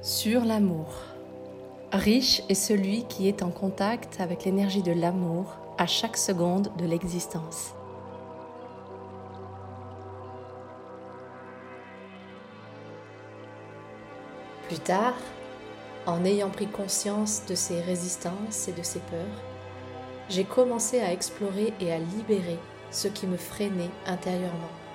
Sur l'amour. Riche est celui qui est en contact avec l'énergie de l'amour à chaque seconde de l'existence. Plus tard, en ayant pris conscience de ces résistances et de ces peurs, j'ai commencé à explorer et à libérer ce qui me freinait intérieurement.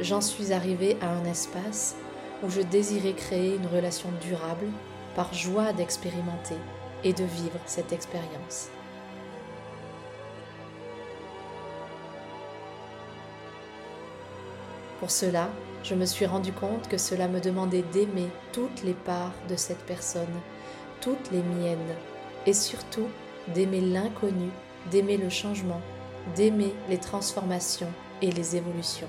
J'en suis arrivée à un espace où je désirais créer une relation durable par joie d'expérimenter et de vivre cette expérience. Pour cela, je me suis rendu compte que cela me demandait d'aimer toutes les parts de cette personne, toutes les miennes, et surtout d'aimer l'inconnu, d'aimer le changement, d'aimer les transformations et les évolutions.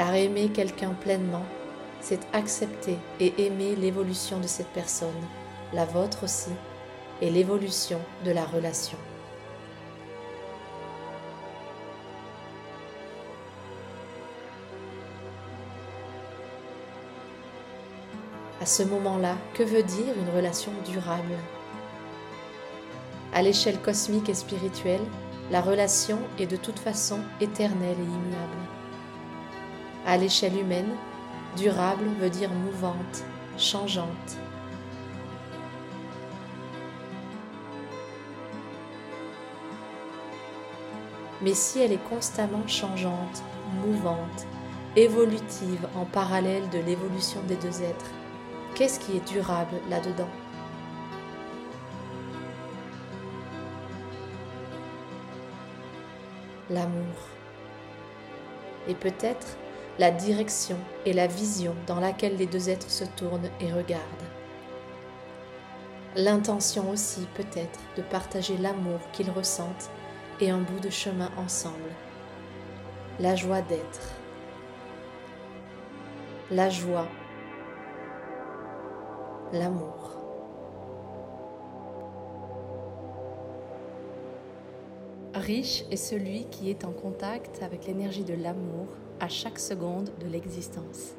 Car aimer quelqu'un pleinement, c'est accepter et aimer l'évolution de cette personne la vôtre aussi, et l'évolution de la relation. À ce moment-là, que veut dire une relation durable? À l'échelle cosmique et spirituelle, la relation est de toute façon éternelle et immuable. À l'échelle humaine, durable veut dire mouvante, changeante, mais si elle est constamment changeante, mouvante, évolutive en parallèle de l'évolution des deux êtres, qu'est-ce qui est durable là-dedans? L'amour. Et peut-être la direction et la vision dans laquelle les deux êtres se tournent et regardent. L'intention aussi peut-être de partager l'amour qu'ils ressentent et un bout de chemin ensemble. La joie d'être. La joie. L'amour. Riche est celui qui est en contact avec l'énergie de l'amour à chaque seconde de l'existence.